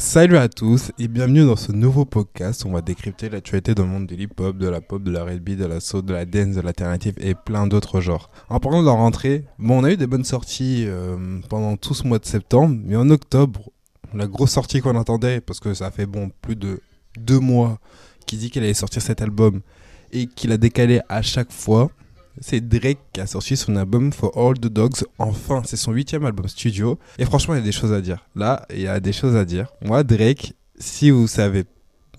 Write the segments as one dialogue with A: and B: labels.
A: Salut à tous et bienvenue dans ce nouveau podcast. On va décrypter l'actualité dans le monde de l'hip-hop, de la pop, de la R&B, de la soul, de la dance, de l'alternative et plein d'autres genres. En parlant de la rentrée, bon, on a eu des bonnes sorties euh, pendant tout ce mois de septembre, mais en octobre, la grosse sortie qu'on attendait, parce que ça fait bon plus de deux mois qu'il dit qu'il allait sortir cet album et qu'il a décalé à chaque fois, c'est Drake qui a sorti son album For All the Dogs. Enfin, c'est son huitième album studio. Et franchement, il y a des choses à dire. Là, il y a des choses à dire. Moi, Drake, si vous savez,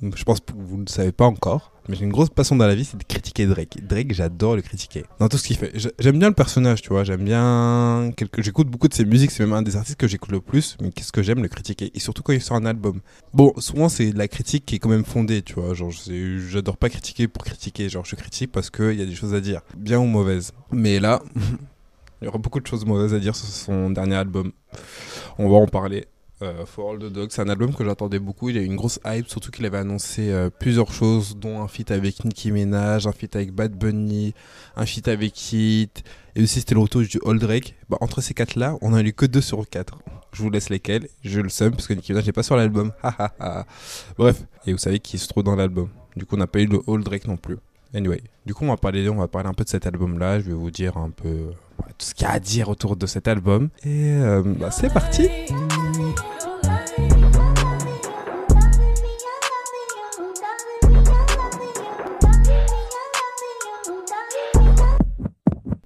A: je pense que vous ne savez pas encore, mais j'ai une grosse passion dans la vie, c'est de Drake. Drake, j'adore le critiquer. Dans tout ce qu'il fait. J'aime bien le personnage, tu vois. J'aime bien. Quelque... J'écoute beaucoup de ses musiques. C'est même un des artistes que j'écoute le plus. Mais qu'est-ce que j'aime le critiquer? Et surtout quand il sort un album. Bon, souvent, c'est la critique qui est quand même fondée, tu vois. Genre, j'adore pas critiquer pour critiquer. Genre, je critique parce qu'il y a des choses à dire. Bien ou mauvaises. Mais là, il y aura beaucoup de choses mauvaises à dire sur son dernier album. On va en parler. Euh, For All the Dogs. C'est un album que j'attendais beaucoup. Il y a eu une grosse hype, surtout qu'il avait annoncé euh, plusieurs choses, dont un feat avec Nicki Minaj, un feat avec Bad Bunny, un feat avec Hit, et aussi c'était le retour du Old Drake. Bah, entre ces quatre-là, on a eu que deux sur quatre. Je vous laisse lesquels. Je le sais parce que Nicki Minaj n'est pas sur l'album. Bref, et vous savez qui se trouve dans l'album. Du coup, on n'a pas eu le Old Drake non plus. Anyway, du coup, on va parler, on va parler un peu de cet album-là. Je vais vous dire un peu tout ce qu'il y a à dire autour de cet album. Et euh, bah, c'est parti.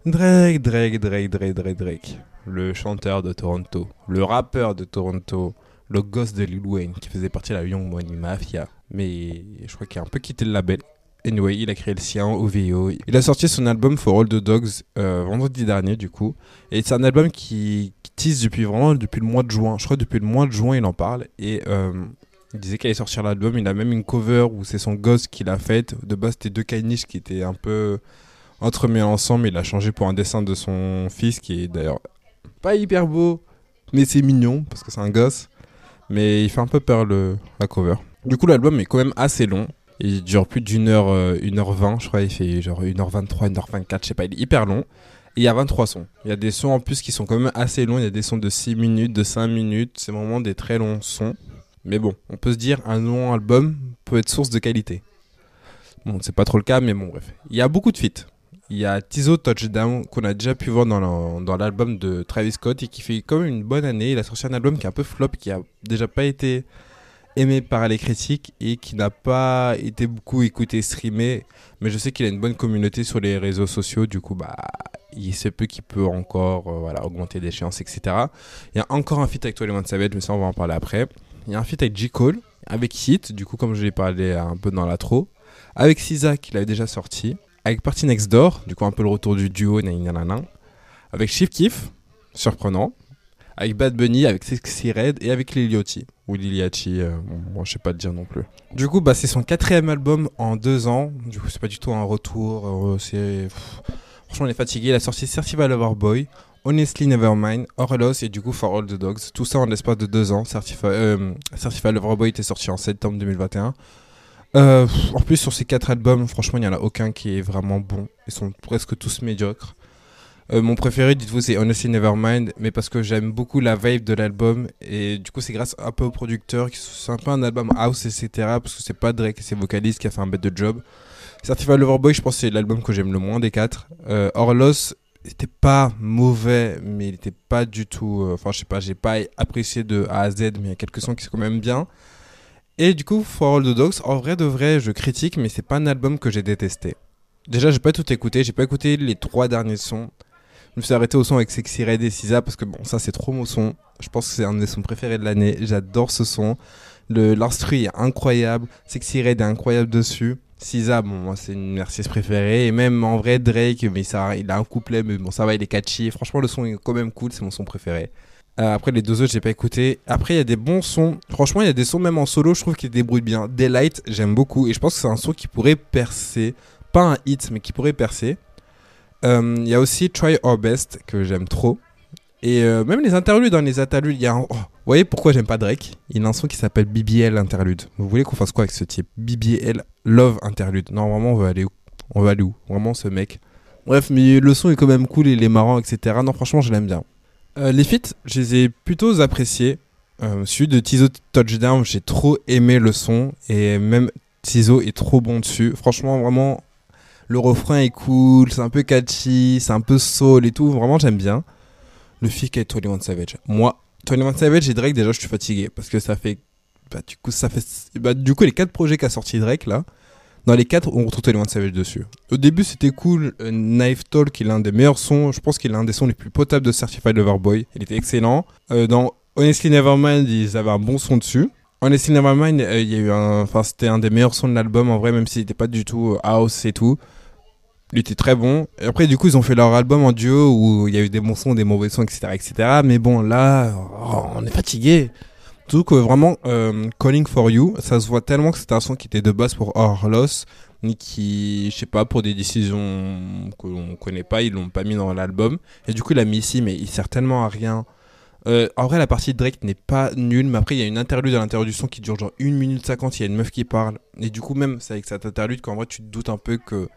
A: Drake, Drake, Drake, Drake, Drake, Drake. Le chanteur de Toronto, le rappeur de Toronto, le gosse de Lil Wayne qui faisait partie de la Young Money Mafia. Mais je crois qu'il a un peu quitté le label. Anyway, il a créé le sien, OVO. Il a sorti son album For All the Dogs euh, vendredi dernier, du coup. Et c'est un album qui, qui, tease depuis vraiment depuis le mois de juin. Je crois depuis le mois de juin, il en parle. Et euh, il disait qu'il allait sortir l'album. Il a même une cover où c'est son gosse qui l'a faite. De base, c'était deux caniches qui étaient un peu entremêlés ensemble. Il a changé pour un dessin de son fils qui est d'ailleurs pas hyper beau, mais c'est mignon parce que c'est un gosse. Mais il fait un peu peur le, la cover. Du coup, l'album est quand même assez long. Il dure plus d'une heure, euh, une heure vingt, je crois. Il fait genre 1h23, 1h24, je sais pas. Il est hyper long. Et il y a 23 sons. Il y a des sons en plus qui sont quand même assez longs. Il y a des sons de 6 minutes, de 5 minutes. C'est vraiment des très longs sons. Mais bon, on peut se dire un long album peut être source de qualité. Bon, c'est pas trop le cas, mais bon, bref. Il y a beaucoup de feats. Il y a Tizo Touchdown qu'on a déjà pu voir dans l'album de Travis Scott et qui fait quand même une bonne année. Il a sorti un album qui est un peu flop, qui a déjà pas été aimé par les critiques et qui n'a pas été beaucoup écouté, streamé. Mais je sais qu'il a une bonne communauté sur les réseaux sociaux. Du coup, bah, il sait peu qu'il peut encore euh, voilà, augmenter d'échéance, etc. Il y a encore un feat avec One Savage, mais ça, on va en parler après. Il y a un feat avec J. Cole, avec Hit, du coup, comme je l'ai parlé un peu dans l'intro. Avec SZA, qu'il avait déjà sorti. Avec Party Next Door, du coup, un peu le retour du duo. Avec Chief Keef, surprenant. Avec Bad Bunny, avec Sexy Red et avec Liliotti. Ou Liliachi, euh, bon, je sais pas te dire non plus. Du coup, bah, c'est son quatrième album en deux ans. Du coup, c'est pas du tout un retour. Euh. Franchement, on est fatigué. Il a sorti Certified Lover Boy, Honestly Nevermind, Orlos et du coup For All the Dogs. Tout ça en l'espace de deux ans. Certified, euh, Certified Lover Boy était sorti en septembre 2021. Euh, en plus, sur ces quatre albums, franchement, il n'y en a aucun qui est vraiment bon. Ils sont presque tous médiocres. Euh, mon préféré, dites-vous, c'est Honestly Nevermind, mais parce que j'aime beaucoup la vibe de l'album. Et du coup, c'est grâce un peu au producteur, qui c'est un peu un album house, etc. Parce que c'est pas Drake, c'est vocaliste qui a fait un bête de job. Certified Lover Boy, je pense que c'est l'album que j'aime le moins des quatre. Euh, Orlos, c'était pas mauvais, mais il était pas du tout. Euh, enfin, je sais pas, j'ai pas apprécié de A à Z, mais il y a quelques sons qui sont quand même bien. Et du coup, For All the Dogs, en vrai de vrai, je critique, mais c'est pas un album que j'ai détesté. Déjà, j'ai pas tout écouté, j'ai pas écouté les trois derniers sons. Je me suis arrêté au son avec Sexy Red et Sisa parce que bon, ça c'est trop mon son. Je pense que c'est un des sons préférés de l'année. J'adore ce son. L'instru est incroyable. Sexy Red est incroyable dessus. Sisa, bon, moi c'est une Mercedes préférée. Et même en vrai, Drake, mais il a un couplet, mais bon, ça va, il est catchy. Franchement, le son est quand même cool, c'est mon son préféré. Euh, après, les deux autres, j'ai pas écouté. Après, il y a des bons sons. Franchement, il y a des sons même en solo, je trouve qu'ils débrouillent bien. Daylight, j'aime beaucoup. Et je pense que c'est un son qui pourrait percer. Pas un hit, mais qui pourrait percer. Euh, il y a aussi Try Our Best que j'aime trop. Et euh, même les interludes, dans les interludes, il y a un... oh, vous voyez pourquoi j'aime pas Drake? Il a un son qui s'appelle BBL Interlude. Vous voulez qu'on fasse quoi avec ce type? BBL Love Interlude. Non, vraiment, on veut aller où? On va aller où? Vraiment, ce mec. Bref, mais le son est quand même cool, il est marrant, etc. Non, franchement, je l'aime bien. Euh, les feats, je les ai plutôt appréciés. Euh, celui de Tizo Touchdown, j'ai trop aimé le son et même Tizo est trop bon dessus. Franchement, vraiment, le refrain est cool, c'est un peu catchy, c'est un peu soul et tout. Vraiment, j'aime bien. Le feat est 21 Savage. Moi, 21 Savage et Drake, déjà, je suis fatigué parce que ça fait. Bah, du coup, ça fait. Bah, du coup, les quatre projets qu'a sorti Drake là, dans les quatre, on retrouve 21 Savage dessus. Au début, c'était cool. Euh, Knife Talk, il est l'un des meilleurs sons. Je pense qu'il est l'un des sons les plus potables de Certified Lover Boy. Il était excellent. Euh, dans Honestly Nevermind, ils avaient un bon son dessus. Honestly Nevermind, euh, il y a eu un. Enfin, c'était un des meilleurs sons de l'album en vrai, même s'il n'était pas du tout house et tout. Il était très bon. Et après, du coup, ils ont fait leur album en duo où il y a eu des bons sons, des mauvais sons, etc. etc. Mais bon, là, oh, on est fatigué. Tout que vraiment, euh, Calling for You, ça se voit tellement que c'était un son qui était de base pour Orlos, ni qui, je sais pas, pour des décisions que l'on connaît pas, ils l'ont pas mis dans l'album. Et du coup, il l'a mis ici, mais il sert tellement à rien. Euh, en vrai, la partie de Drake n'est pas nulle, mais après, il y a une interlude à l'intérieur du son qui dure genre 1 minute 50, il y a une meuf qui parle. Et du coup, même, c'est avec cette interlude qu'en vrai, tu te doutes un peu que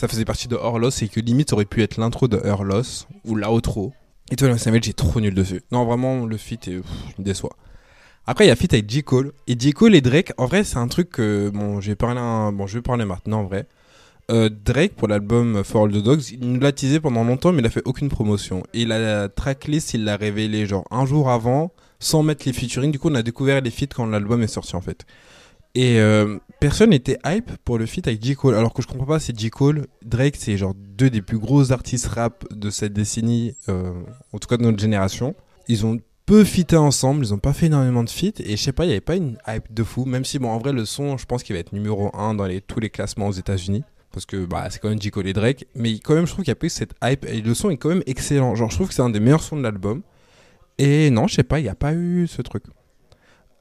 A: ça faisait partie de Horlos et que limite, aurait pu être l'intro de Horlos ou l'outro. Et toi, Samuel, j'ai trop nul dessus. Non, vraiment, le feat est, déçoit. Après, il y a feat avec J. Cole. Et J. Cole et Drake, en vrai, c'est un truc que. Bon, j'ai parlé un... bon, je vais parler maintenant en vrai. Euh, Drake, pour l'album For All the Dogs, il nous l'a teasé pendant longtemps, mais il a fait aucune promotion. Et la tracklist, il l'a révélé genre un jour avant, sans mettre les featuring. Du coup, on a découvert les feats quand l'album est sorti en fait. Et euh, personne n'était hype pour le feat avec J. Cole. Alors que je comprends pas, c'est J. Cole. Drake, c'est genre deux des plus gros artistes rap de cette décennie, euh, en tout cas de notre génération. Ils ont peu fité ensemble, ils ont pas fait énormément de feats et je sais pas, il y avait pas une hype de fou, même si bon en vrai le son, je pense qu'il va être numéro 1 dans tous les classements aux États-Unis parce que bah c'est quand même J Cole et Drake, mais quand même je trouve qu'il y a plus cette hype et le son est quand même excellent. Genre je trouve que c'est un des meilleurs sons de l'album. Et non, je sais pas, il n'y a pas eu ce truc.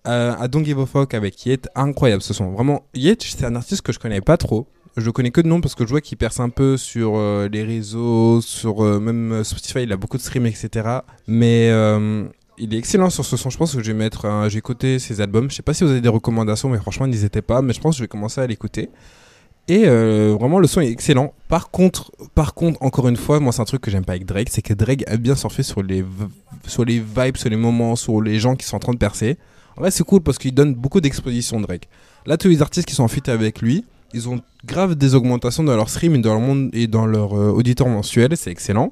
A: Euh, à Don't Give a Fuck avec Yet, incroyable ce son. Vraiment, Yet, c'est un artiste que je connais pas trop. Je connais que de nom parce que je vois qu'il perce un peu sur euh, les réseaux, sur euh, même Spotify, il a beaucoup de streams, etc. Mais il est excellent sur ce son. Je pense que je vais mettre. J'ai écouté ses albums. Je sais pas si vous avez des recommandations, mais franchement, n'hésitez pas. Mais je pense que je vais commencer à l'écouter. Et vraiment, le son est excellent. Par contre, par contre, encore une fois, moi, c'est un truc que j'aime pas avec Drake, c'est que Drake a bien surfé sur les, sur les vibes, sur les moments, sur les gens qui sont en train de percer. Vrai, c'est cool parce qu'il donne beaucoup d'exposition, Drake. Là, tous les artistes qui sont en feat avec lui, ils ont grave des augmentations dans leur stream et dans leur monde et dans leur euh, auditeur mensuel. C'est excellent.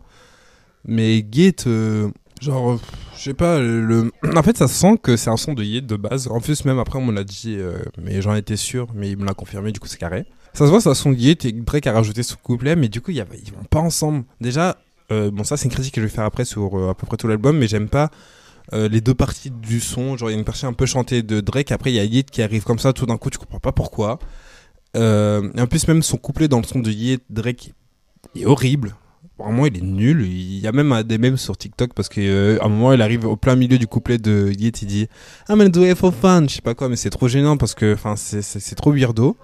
A: Mais Gate, euh, genre, je sais pas, le... en fait, ça sent que c'est un son de Yet de base. En plus, même après, on me l'a dit, euh, mais j'en étais sûr, mais il me l'a confirmé, du coup, c'est carré. Ça se voit, un son Yet et Drake a rajouté ce couplet, mais du coup, y a- ils vont pas ensemble. Déjà, bon, ça, c'est une critique que je vais faire après sur à peu près tout l'album, mais j'aime pas. Euh, les deux parties du son, genre il y a une partie un peu chantée de Drake, après il y a Yet qui arrive comme ça, tout d'un coup tu comprends pas pourquoi. Euh, et en plus même son couplet dans le son de Yet, Drake est horrible. Vraiment, il est nul. Il y a même des mêmes sur TikTok parce qu'à un moment, il arrive au plein milieu du couplet de Yet, il dit I'm gonna do it for fun. Je sais pas quoi, mais c'est trop gênant parce que c'est trop weirdo.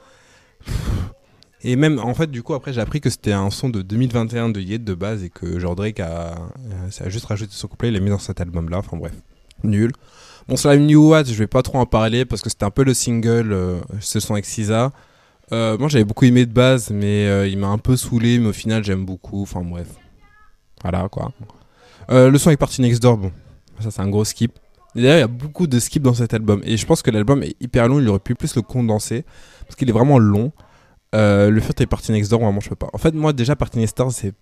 A: Et même, en fait, du coup, après, j'ai appris que c'était un son de 2021 de Yet de base et que genre euh, a juste rajouté son couplet, il l'a mis dans cet album-là. Enfin bref, nul. Bon, la New What, je vais pas trop en parler parce que c'était un peu le single, euh, ce son avec SZA. Euh, moi, j'avais beaucoup aimé de base, mais euh, il m'a un peu saoulé, mais au final, j'aime beaucoup. Enfin bref. Voilà quoi. Le son avec Party Next Door, bon, ça c'est un gros skip. D'ailleurs, il y a beaucoup de skips dans cet album. Et je pense que l'album est hyper long, il aurait pu plus le condenser. Parce qu'il est vraiment long. Euh, le fait avec Party Next Door, vraiment, je peux pas. En fait, moi, déjà, Party Next Door, c'est.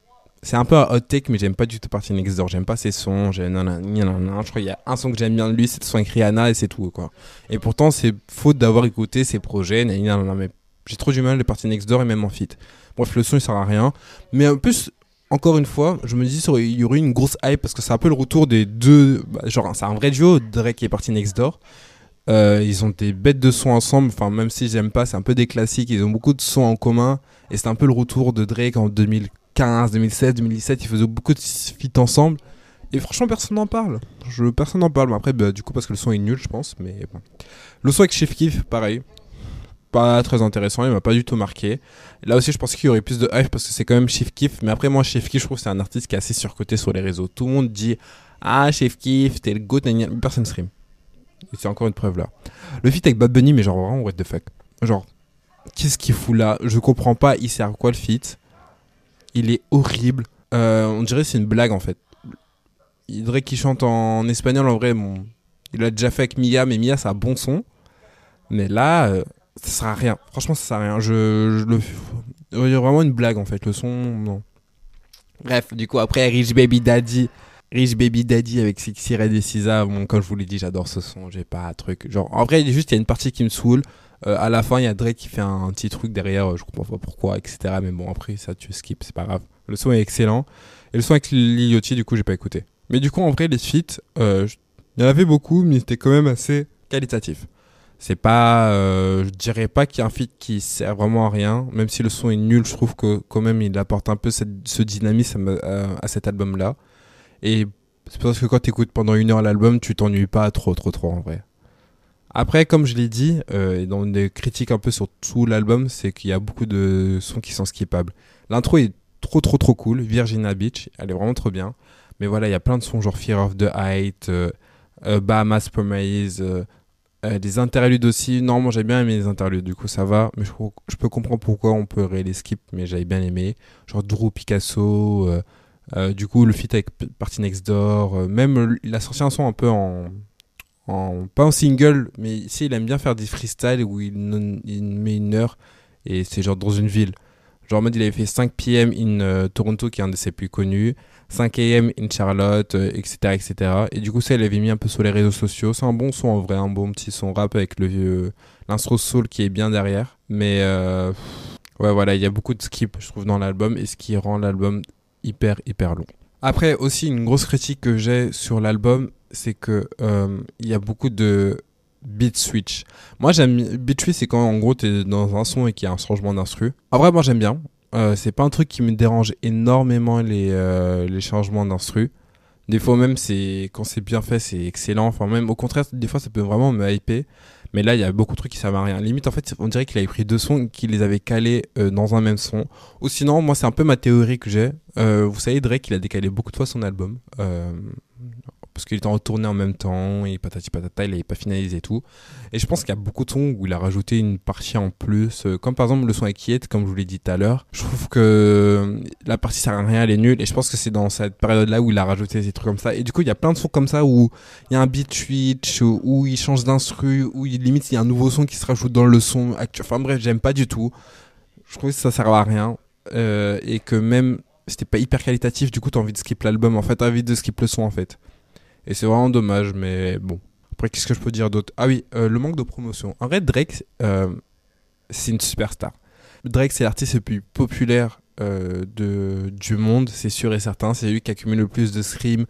A: C'est un peu un hot take, mais j'aime pas du tout Party Next Door. J'aime pas ses sons. Je crois qu'il y a un son que j'aime bien de lui, c'est le son avec Rihanna et c'est tout, quoi. Et pourtant, c'est faute d'avoir écouté ses projets. mais j'ai trop du mal les Party Next Door et même en feat. Bref, le son, il sert à rien. Mais en plus, encore une fois, je me dis il y aurait une grosse hype parce que c'est un peu le retour des deux. bah, genre, c'est un vrai duo, Drake et Party Next Door. Euh, ils ont des bêtes de sons ensemble. Enfin, même si j'aime pas, c'est un peu des classiques. Ils ont beaucoup de sons en commun. Et c'est un peu le retour de Drake en 2015, 2016, 2017. Ils faisaient beaucoup de feats ensemble. Et franchement, personne n'en parle. Je, personne n'en parle. Mais après, bah, du coup, parce que le son est nul, je pense. Mais bon. Le son avec Chef Kiff, pareil. Pas très intéressant. Il m'a pas du tout marqué. Là aussi, je pense qu'il y aurait plus de hype parce que c'est quand même Chef Kiff. Mais après, moi, Chef Kiff, je trouve que c'est un artiste qui est assez surcoté sur les réseaux. Tout le monde dit Ah, Chef Kiff, t'es le goat. Personne stream. C'est encore une preuve là. Le feat avec Bad Bunny, mais genre vraiment, what the fuck. Genre, qu'est-ce qu'il fout là? Je comprends pas, il sert à quoi le feat? Il est horrible. Euh, on dirait c'est une blague en fait. Il dirait qu'il chante en espagnol en vrai. Il l'a déjà fait avec Mia, mais Mia, c'est un bon son. Mais là, euh, ça sert à rien. Franchement, ça sert à rien. Je, je le. Il y a vraiment une blague en fait. Le son, non. Bref, du coup, après Rich Baby Daddy. Rich Baby Daddy avec Sixy Red et Cisa. Bon, comme je vous l'ai dit, j'adore ce son. J'ai pas un truc. Genre, en vrai, juste, il y a une partie qui me saoule. Euh, à la fin, il y a Drake qui fait un, petit truc derrière. Je comprends pas pourquoi, etc. Mais bon, après, ça, tu skip, c'est pas grave. Le son est excellent. Et le son avec Liliotti, du coup, j'ai pas écouté. Mais du coup, en vrai, les feats, euh, il y en avait beaucoup, mais c'était quand même assez qualitatif. C'est pas, euh, je dirais pas qu'il y a un feat qui sert vraiment à rien, même si le son est nul, je trouve que quand même il apporte un peu cette, ce dynamisme à, à cet album-là. Et c'est parce que quand tu écoutes pendant une heure l'album, tu t'ennuies pas trop, trop, trop en vrai. Après, comme je l'ai dit, euh, dans des critiques un peu sur tout l'album, c'est qu'il y a beaucoup de sons qui sont skippables. L'intro est trop, trop, trop cool. Virginia Beach, elle est vraiment trop bien. Mais voilà, il y a plein de sons genre Fear of the Height, euh, euh, Bahamas Promise, euh, des interludes aussi. Normalement, j'ai bien aimé les interludes, du coup, ça va. Mais je, je peux comprendre pourquoi on peut les skip, mais j'avais bien aimé. Genre Drew Picasso. Euh, euh, du coup, le feat avec Party Next Door. même, il a sorti un son un peu en. Pas en single, mais ici, il aime bien faire des freestyles où il, il met une heure et c'est genre dans une ville. Genre en mode, il avait fait 5 PM in Toronto, qui est un de ses plus connus. 5 AM in Charlotte, etc., euh, etc. Et du coup, ça, elle avait mis un peu sur les réseaux sociaux. C'est un bon son en vrai, un bon petit son rap avec le vieux l'instro soul qui est bien derrière. Mais euh, ouais, voilà, il y a beaucoup de skips, je trouve, dans l'album et ce qui rend l'album hyper, hyper long. Après, aussi, une grosse critique que j'ai sur l'album, c'est que euh, il y a beaucoup de beat switch. Moi, j'aime beat switch, c'est quand en gros t'es dans un son et qu'il y a un changement d'instru. En vrai, moi, j'aime bien. Euh, c'est pas un truc qui me dérange énormément les, euh, les changements d'instru. Des fois même c'est quand c'est bien fait c'est excellent. Enfin même au contraire des fois ça peut vraiment me hyper. Mais là il y a beaucoup de trucs qui servent à rien. Limite en fait on dirait qu'il avait pris deux sons qu'il les avait calés euh, dans un même son. Ou sinon moi c'est un peu ma théorie que j'ai. vous savez Drake il a décalé beaucoup de fois son album parce qu'il était en tournée en même temps, et patati patata, il n'avait pas finalisé tout. Et je pense qu'il y a beaucoup de sons où il a rajouté une partie en plus, euh, comme par exemple le son avec comme je vous l'ai dit tout à l'heure. Je trouve que euh, la partie sert à rien, elle est nulle, et je pense que c'est dans cette période-là où il a rajouté des trucs comme ça. Et du coup, il y a plein de sons comme ça où il y a un beat switch, où il change d'instru, où il, limite il y a un nouveau son qui se rajoute dans le son actuel. Enfin bref, j'aime pas du tout. Je trouve que ça sert à rien. Euh, et que même c'était pas hyper qualitatif, du coup t'as envie de skip l'album en fait, t'as envie de skip le son en fait. Et c'est vraiment dommage, mais bon. Après, qu'est-ce que je peux dire d'autre? Ah oui, euh, le manque de promotion. En vrai, Drake, euh, c'est une superstar. Drake, c'est l'artiste le plus populaire euh, de, du monde, c'est sûr et certain. C'est lui qui accumule le plus de streams.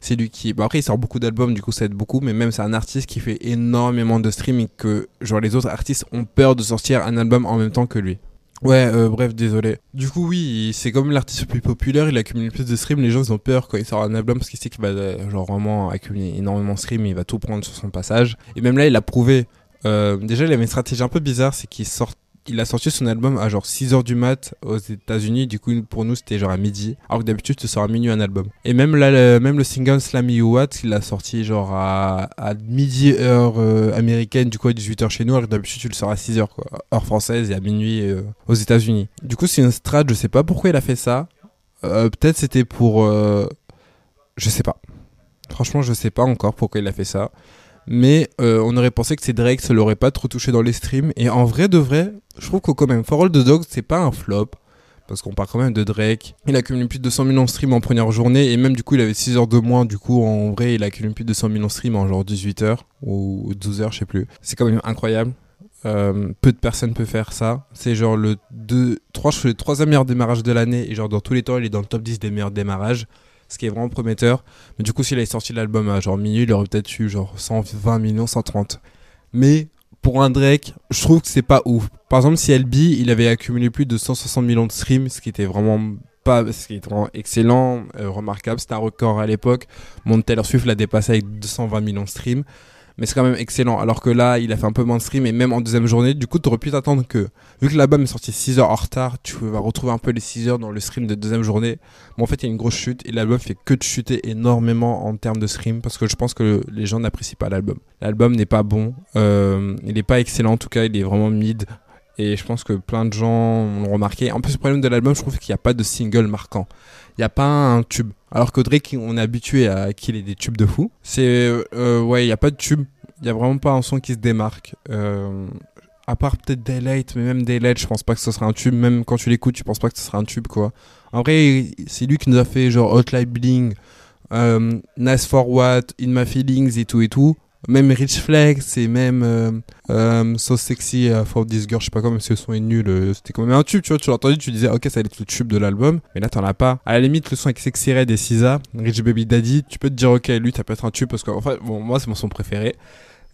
A: C'est lui qui. Bon, après, il sort beaucoup d'albums, du coup, ça aide beaucoup. Mais même, c'est un artiste qui fait énormément de streams et que, genre, les autres artistes ont peur de sortir un album en même temps que lui. Ouais, euh, bref, désolé. Du coup, oui, c'est comme l'artiste le plus populaire, il accumule plus de streams, les gens ils ont peur quand il sort un album parce qu'il sait qu'il va euh, genre vraiment accumuler énormément de streams, il va tout prendre sur son passage. Et même là, il a prouvé. Euh, déjà, il avait une stratégie un peu bizarre, c'est qu'il sort il a sorti son album à genre 6h du mat aux États-Unis. Du coup, pour nous, c'était genre à midi. Alors que d'habitude, tu sors à minuit un album. Et même là, le, même le single Slam You What, il a sorti genre à, à midi heure euh, américaine, du coup à 18h chez nous. Alors que d'habitude, tu le sors à 6h, quoi. Heure française et à minuit euh, aux États-Unis. Du coup, c'est une strat, je sais pas pourquoi il a fait ça. Euh, peut-être c'était pour. je sais pas. Franchement, je sais pas encore pourquoi il a fait ça mais euh, on aurait pensé que c'est Drake, ça l'aurait pas trop touché dans les streams. Et en vrai de vrai, je trouve que quand même, For All the Dogs, c'est pas un flop. Parce qu'on parle quand même de Drake. Il a cumulé plus de 200 millions de streams en première journée. Et même du coup, il avait 6 heures de moins. Du coup, en vrai, il a cumulé plus de 200 millions de streams en genre 18 heures. Ou 12 heures, je sais plus. C'est quand même incroyable. Euh, peu de personnes peuvent faire ça. C'est genre le 2, 3, le troisième meilleur démarrage de l'année. Et genre dans tous les temps, il est dans le top 10 des meilleurs démarrages ce qui est vraiment prometteur. Mais du coup, s'il avait sorti l'album à genre minuit, il aurait peut-être eu genre 120 millions, 130. Mais pour un Drake, je trouve que c'est pas ouf. Par exemple, si LB, il avait accumulé plus de 160 millions de streams, ce qui était vraiment pas, excellent, euh, remarquable, c'était un record à l'époque. Mon Taylor Swift l'a dépassé avec 220 millions de streams mais c'est quand même excellent. Alors que là, il a fait un peu moins de stream et même en deuxième journée, du coup, tu aurais pu t'attendre que, vu que l'album est sorti 6 heures en retard, tu vas retrouver un peu les 6 heures dans le stream de deuxième journée. Mais en fait, il y a une grosse chute et l'album fait que de chuter énormément en termes de stream parce que je pense que les gens n'apprécient pas l'album. L'album n'est pas bon, euh, il n'est pas excellent en tout cas, il est vraiment mid. Et je pense que plein de gens l'ont remarqué. En plus, le problème de l'album, je trouve qu'il n'y a pas de single marquant. Il n'y a pas un tube. Alors que Drake, on est habitué à qu'il ait des tubes de fou. C'est, euh, ouais, il y a pas de tube. Il y a vraiment pas un son qui se démarque. Euh, à part peut-être Daylight, mais même Daylight, je pense pas que ce sera un tube. Même quand tu l'écoutes, tu penses pas que ce sera un tube, quoi. En vrai, c'est lui qui nous a fait genre Hotline Bling, euh, Nice for What, In My Feelings et tout et tout. Même Rich Flex et même euh, euh, So Sexy euh, for This Girl, je sais pas comment, si le son est nul. euh, C'était quand même un tube, tu vois. Tu l'as entendu, tu disais, ok, ça allait être le tube de l'album. Mais là, t'en as pas. À la limite, le son avec Sexy Red et SZA, Rich Baby Daddy, tu peux te dire, ok, lui, ça peut être un tube parce que, enfin, bon, moi, c'est mon son préféré.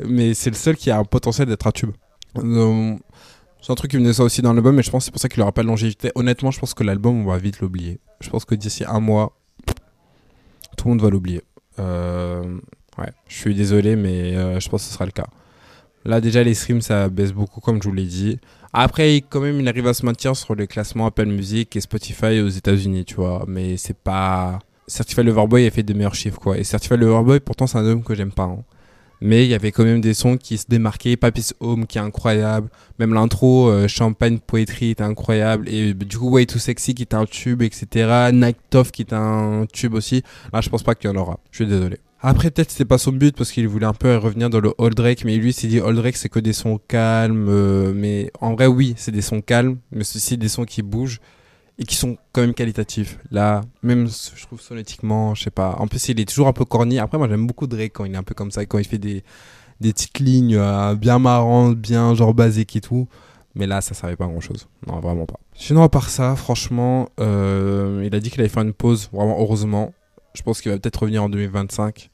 A: Mais c'est le seul qui a un potentiel d'être un tube. C'est un truc qui venait ça aussi dans l'album, mais je pense que c'est pour ça qu'il aura pas de longévité. Honnêtement, je pense que l'album, on va vite l'oublier. Je pense que d'ici un mois, tout le monde va l'oublier. Euh, ouais, je suis désolé, mais euh, je pense que ce sera le cas. Là, déjà, les streams, ça baisse beaucoup, comme je vous l'ai dit. Après, quand même, il arrive à se maintenir sur les classements Apple Music et Spotify aux États-Unis, tu vois. Mais c'est pas. Certified Loverboy a fait de meilleurs chiffres, quoi. Et Certified Loverboy, pourtant, c'est un album que j'aime pas. hein. Mais il y avait quand même des sons qui se démarquaient. Papis Home, qui est incroyable. Même l'intro, euh, Champagne Poetry, était incroyable. Et du coup, Way Too Sexy, qui est un tube, etc. Night Off, qui est un tube aussi. Là, je pense pas qu'il y en aura. Je suis désolé. Après, peut-être c'était pas son but parce qu'il voulait un peu revenir dans le Old Drake, mais lui s'est dit Old Drake c'est que des sons calmes, euh, mais en vrai oui c'est des sons calmes, mais aussi des sons qui bougent et qui sont quand même qualitatifs. Là, même je trouve sonétiquement, je sais pas. En plus il est toujours un peu corny. Après moi j'aime beaucoup Drake quand il est un peu comme ça, quand il fait des des petites lignes euh, bien marrantes, bien genre basiques et tout. Mais là, ça servait pas à grand chose. Non, vraiment pas. Sinon, à part ça, franchement, euh, il a dit qu'il allait faire une pause, vraiment heureusement. Je pense qu'il va peut-être revenir en 2025.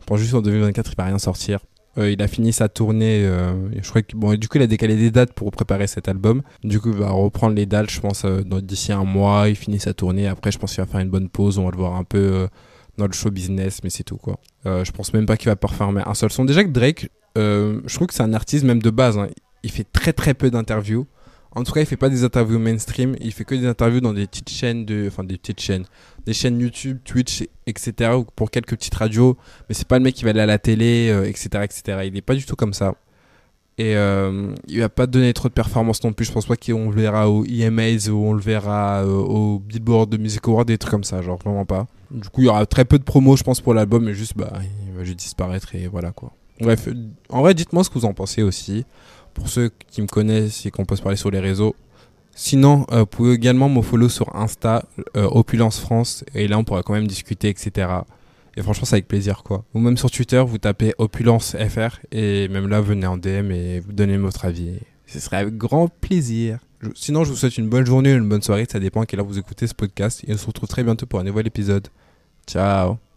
A: Je pense juste en 2024, il va rien sortir. Euh, il a fini sa tournée. euh, je crois que bon, du coup, il a décalé des dates pour préparer cet album. Du coup, il va reprendre les dates, je pense, euh, d'ici un mois. Il finit sa tournée. Après, je pense qu'il va faire une bonne pause. On va le voir un peu dans le show business, mais c'est tout quoi. Je pense même pas qu'il va performer un seul son. Déjà que Drake, je trouve que c'est un artiste même de base. hein. Il fait très très peu d'interviews. En tout cas, il fait pas des interviews mainstream. Il fait que des interviews dans des petites chaînes de, enfin des petites chaînes, des chaînes YouTube, Twitch, etc. ou pour quelques petites radios. Mais c'est pas le mec qui va aller à la télé, euh, etc., etc. Il est pas du tout comme ça. Et euh, il va pas donner trop de performances non plus. Je pense pas qu'on le verra au EMAs ou on le verra euh, au Billboard de Music Award, des trucs comme ça, genre vraiment pas. Du coup, il y aura très peu de promos, je pense, pour l'album, mais juste, bah, il va juste disparaître et voilà quoi. Bref, en vrai, dites-moi ce que vous en pensez aussi. Pour ceux qui me connaissent et qu'on peut se parler sur les réseaux. Sinon, euh, vous pouvez également me follow sur Insta, euh, Opulence France, et là on pourra quand même discuter, etc. Et franchement, c'est avec plaisir, quoi. Ou même sur Twitter, vous tapez Opulence FR, et même là, venez en DM et vous donnez votre avis. Ce serait avec grand plaisir. Sinon, je vous souhaite une bonne journée ou une bonne soirée, ça dépend à quelle heure vous écoutez ce podcast, et on se retrouve très bientôt pour un nouvel épisode. Ciao